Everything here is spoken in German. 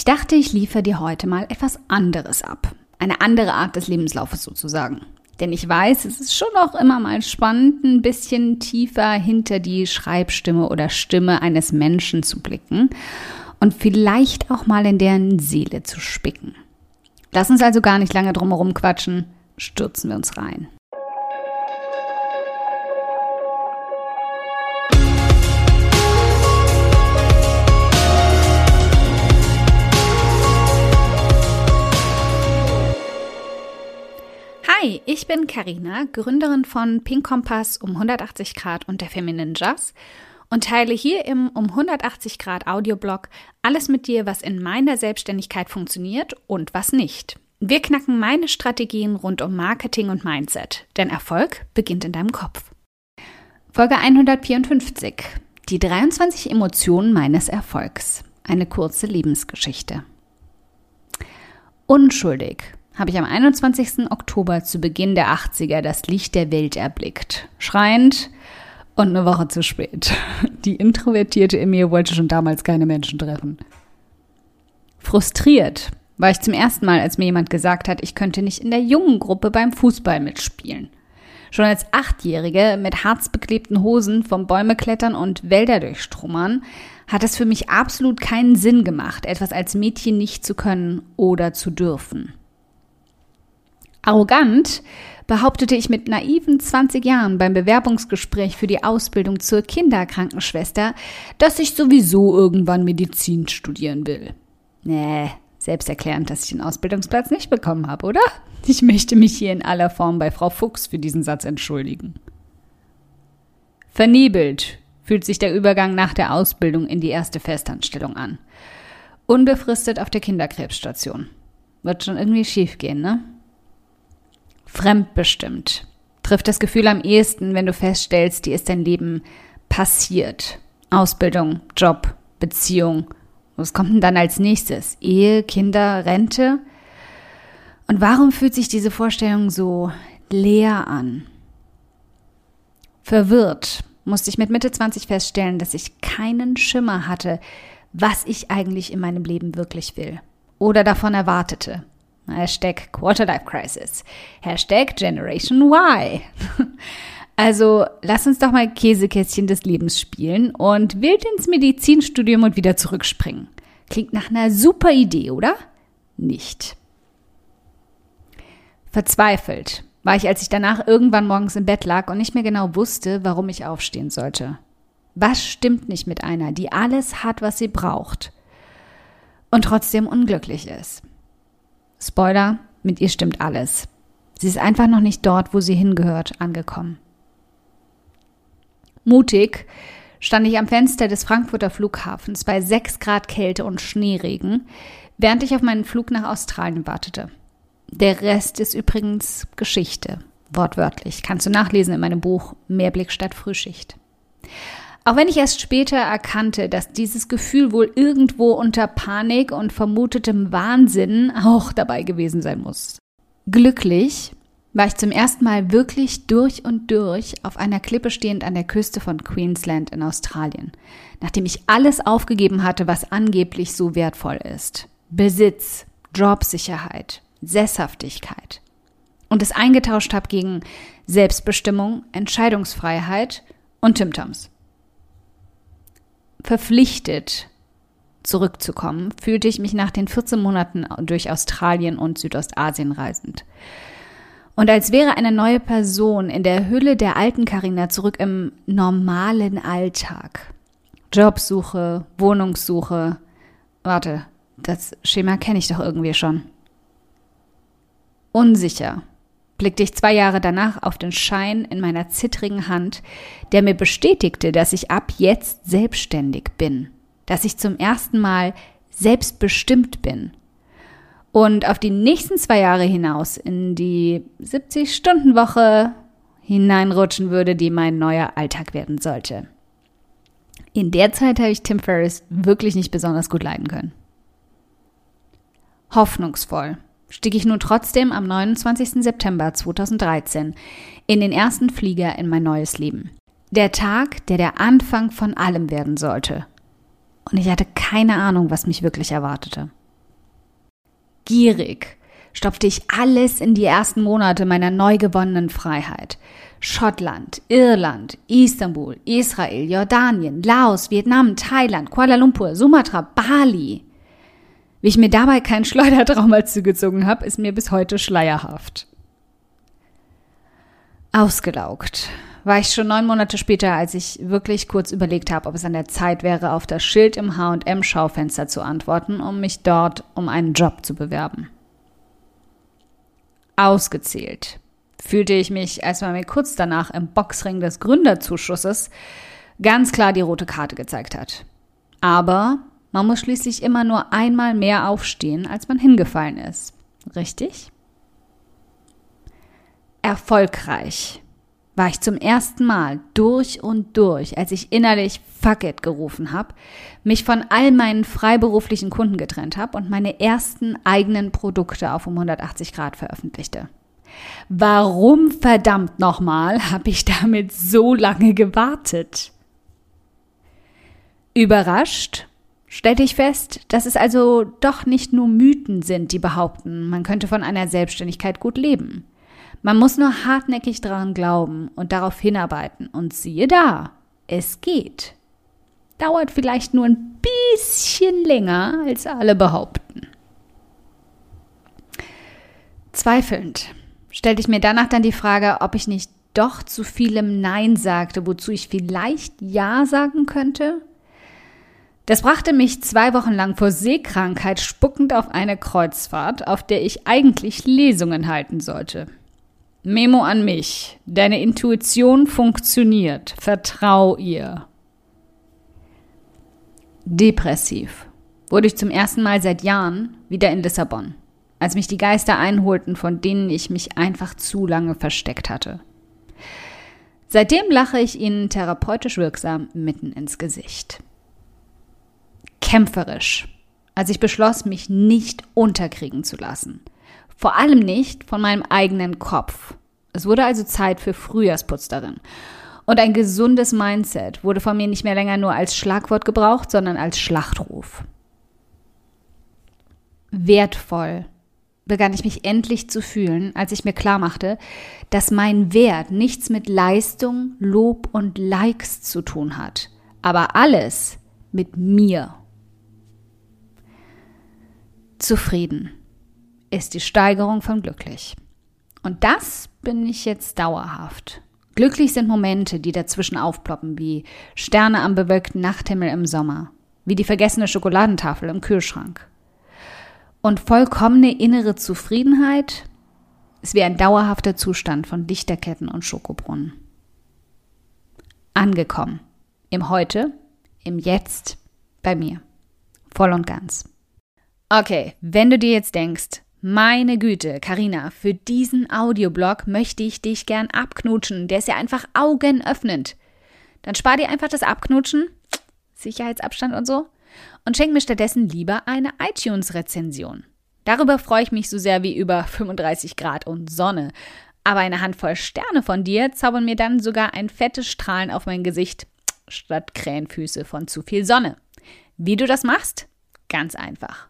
Ich dachte, ich liefere dir heute mal etwas anderes ab. Eine andere Art des Lebenslaufes sozusagen. Denn ich weiß, es ist schon auch immer mal spannend, ein bisschen tiefer hinter die Schreibstimme oder Stimme eines Menschen zu blicken und vielleicht auch mal in deren Seele zu spicken. Lass uns also gar nicht lange drumherum quatschen, stürzen wir uns rein. Hi, ich bin Karina, Gründerin von Pink Kompass um 180 Grad und der Feminine Jazz und teile hier im um 180 Grad Audioblog alles mit dir, was in meiner Selbstständigkeit funktioniert und was nicht. Wir knacken meine Strategien rund um Marketing und Mindset, denn Erfolg beginnt in deinem Kopf. Folge 154. Die 23 Emotionen meines Erfolgs. Eine kurze Lebensgeschichte. Unschuldig habe ich am 21. Oktober zu Beginn der 80er das Licht der Welt erblickt. Schreiend und eine Woche zu spät. Die Introvertierte in mir wollte schon damals keine Menschen treffen. Frustriert war ich zum ersten Mal, als mir jemand gesagt hat, ich könnte nicht in der jungen Gruppe beim Fußball mitspielen. Schon als Achtjährige mit harzbeklebten Hosen vom Bäume klettern und Wälder durchstrummern, hat es für mich absolut keinen Sinn gemacht, etwas als Mädchen nicht zu können oder zu dürfen. Arrogant behauptete ich mit naiven 20 Jahren beim Bewerbungsgespräch für die Ausbildung zur Kinderkrankenschwester, dass ich sowieso irgendwann Medizin studieren will. Nee, selbsterklärend, dass ich den Ausbildungsplatz nicht bekommen habe, oder? Ich möchte mich hier in aller Form bei Frau Fuchs für diesen Satz entschuldigen. Vernebelt fühlt sich der Übergang nach der Ausbildung in die erste Festanstellung an. Unbefristet auf der Kinderkrebsstation. Wird schon irgendwie schief gehen, ne? Fremdbestimmt. Trifft das Gefühl am ehesten, wenn du feststellst, dir ist dein Leben passiert. Ausbildung, Job, Beziehung. Was kommt denn dann als nächstes? Ehe, Kinder, Rente? Und warum fühlt sich diese Vorstellung so leer an? Verwirrt musste ich mit Mitte 20 feststellen, dass ich keinen Schimmer hatte, was ich eigentlich in meinem Leben wirklich will oder davon erwartete. Hashtag Quarterlife Crisis. Hashtag Generation Y. Also lass uns doch mal Käsekästchen des Lebens spielen und wild ins Medizinstudium und wieder zurückspringen. Klingt nach einer super Idee, oder? Nicht. Verzweifelt war ich, als ich danach irgendwann morgens im Bett lag und nicht mehr genau wusste, warum ich aufstehen sollte. Was stimmt nicht mit einer, die alles hat, was sie braucht und trotzdem unglücklich ist? Spoiler, mit ihr stimmt alles. Sie ist einfach noch nicht dort, wo sie hingehört, angekommen. Mutig stand ich am Fenster des Frankfurter Flughafens bei 6 Grad Kälte und Schneeregen, während ich auf meinen Flug nach Australien wartete. Der Rest ist übrigens Geschichte, wortwörtlich. Kannst du nachlesen in meinem Buch Mehrblick statt Frühschicht. Auch wenn ich erst später erkannte, dass dieses Gefühl wohl irgendwo unter Panik und vermutetem Wahnsinn auch dabei gewesen sein muss. Glücklich war ich zum ersten Mal wirklich durch und durch auf einer Klippe stehend an der Küste von Queensland in Australien, nachdem ich alles aufgegeben hatte, was angeblich so wertvoll ist. Besitz, Jobsicherheit, Sesshaftigkeit. Und es eingetauscht habe gegen Selbstbestimmung, Entscheidungsfreiheit und Timtams verpflichtet zurückzukommen, fühlte ich mich nach den 14 Monaten durch Australien und Südostasien reisend. Und als wäre eine neue Person in der Hülle der alten Karina zurück im normalen Alltag. Jobsuche, Wohnungssuche. Warte, das Schema kenne ich doch irgendwie schon. Unsicher, blickte ich zwei Jahre danach auf den Schein in meiner zittrigen Hand, der mir bestätigte, dass ich ab jetzt selbstständig bin, dass ich zum ersten Mal selbstbestimmt bin und auf die nächsten zwei Jahre hinaus in die 70-Stunden-Woche hineinrutschen würde, die mein neuer Alltag werden sollte. In der Zeit habe ich Tim Ferriss wirklich nicht besonders gut leiden können. Hoffnungsvoll stieg ich nun trotzdem am 29. September 2013 in den ersten Flieger in mein neues Leben. Der Tag, der der Anfang von allem werden sollte. Und ich hatte keine Ahnung, was mich wirklich erwartete. gierig stopfte ich alles in die ersten Monate meiner neu gewonnenen Freiheit. Schottland, Irland, Istanbul, Israel, Jordanien, Laos, Vietnam, Thailand, Kuala Lumpur, Sumatra, Bali. Wie ich mir dabei keinen Schleudertrauma zugezogen habe, ist mir bis heute schleierhaft. Ausgelaugt war ich schon neun Monate später, als ich wirklich kurz überlegt habe, ob es an der Zeit wäre, auf das Schild im H&M-Schaufenster zu antworten, um mich dort um einen Job zu bewerben. Ausgezählt fühlte ich mich, als man mir kurz danach im Boxring des Gründerzuschusses ganz klar die rote Karte gezeigt hat. Aber man muss schließlich immer nur einmal mehr aufstehen, als man hingefallen ist. Richtig? Erfolgreich war ich zum ersten Mal durch und durch, als ich innerlich Fuck it gerufen habe, mich von all meinen freiberuflichen Kunden getrennt habe und meine ersten eigenen Produkte auf um 180 Grad veröffentlichte. Warum verdammt nochmal habe ich damit so lange gewartet? Überrascht stellte ich fest, dass es also doch nicht nur Mythen sind, die behaupten, man könnte von einer Selbstständigkeit gut leben. Man muss nur hartnäckig daran glauben und darauf hinarbeiten. Und siehe da, es geht. Dauert vielleicht nur ein bisschen länger, als alle behaupten. Zweifelnd stellte ich mir danach dann die Frage, ob ich nicht doch zu vielem Nein sagte, wozu ich vielleicht Ja sagen könnte. Das brachte mich zwei Wochen lang vor Seekrankheit spuckend auf eine Kreuzfahrt, auf der ich eigentlich Lesungen halten sollte. Memo an mich. Deine Intuition funktioniert. Vertrau ihr. Depressiv wurde ich zum ersten Mal seit Jahren wieder in Lissabon, als mich die Geister einholten, von denen ich mich einfach zu lange versteckt hatte. Seitdem lache ich ihnen therapeutisch wirksam mitten ins Gesicht. Kämpferisch, als ich beschloss, mich nicht unterkriegen zu lassen – vor allem nicht von meinem eigenen Kopf. Es wurde also Zeit für Frühjahrsputz darin. Und ein gesundes Mindset wurde von mir nicht mehr länger nur als Schlagwort gebraucht, sondern als Schlachtruf. Wertvoll begann ich mich endlich zu fühlen, als ich mir klarmachte, dass mein Wert nichts mit Leistung, Lob und Likes zu tun hat, aber alles mit mir. Zufrieden ist die Steigerung von glücklich. Und das bin ich jetzt dauerhaft. Glücklich sind Momente, die dazwischen aufploppen, wie Sterne am bewölkten Nachthimmel im Sommer, wie die vergessene Schokoladentafel im Kühlschrank. Und vollkommene innere Zufriedenheit ist wie ein dauerhafter Zustand von Lichterketten und Schokobrunnen. Angekommen. Im Heute, im Jetzt, bei mir. Voll und ganz. Okay, wenn du dir jetzt denkst, meine Güte, Karina, für diesen Audioblog möchte ich dich gern abknutschen. Der ist ja einfach augenöffnend. Dann spar dir einfach das Abknutschen, Sicherheitsabstand und so, und schenk mir stattdessen lieber eine iTunes-Rezension. Darüber freue ich mich so sehr wie über 35 Grad und Sonne. Aber eine Handvoll Sterne von dir zaubern mir dann sogar ein fettes Strahlen auf mein Gesicht statt Krähenfüße von zu viel Sonne. Wie du das machst? Ganz einfach.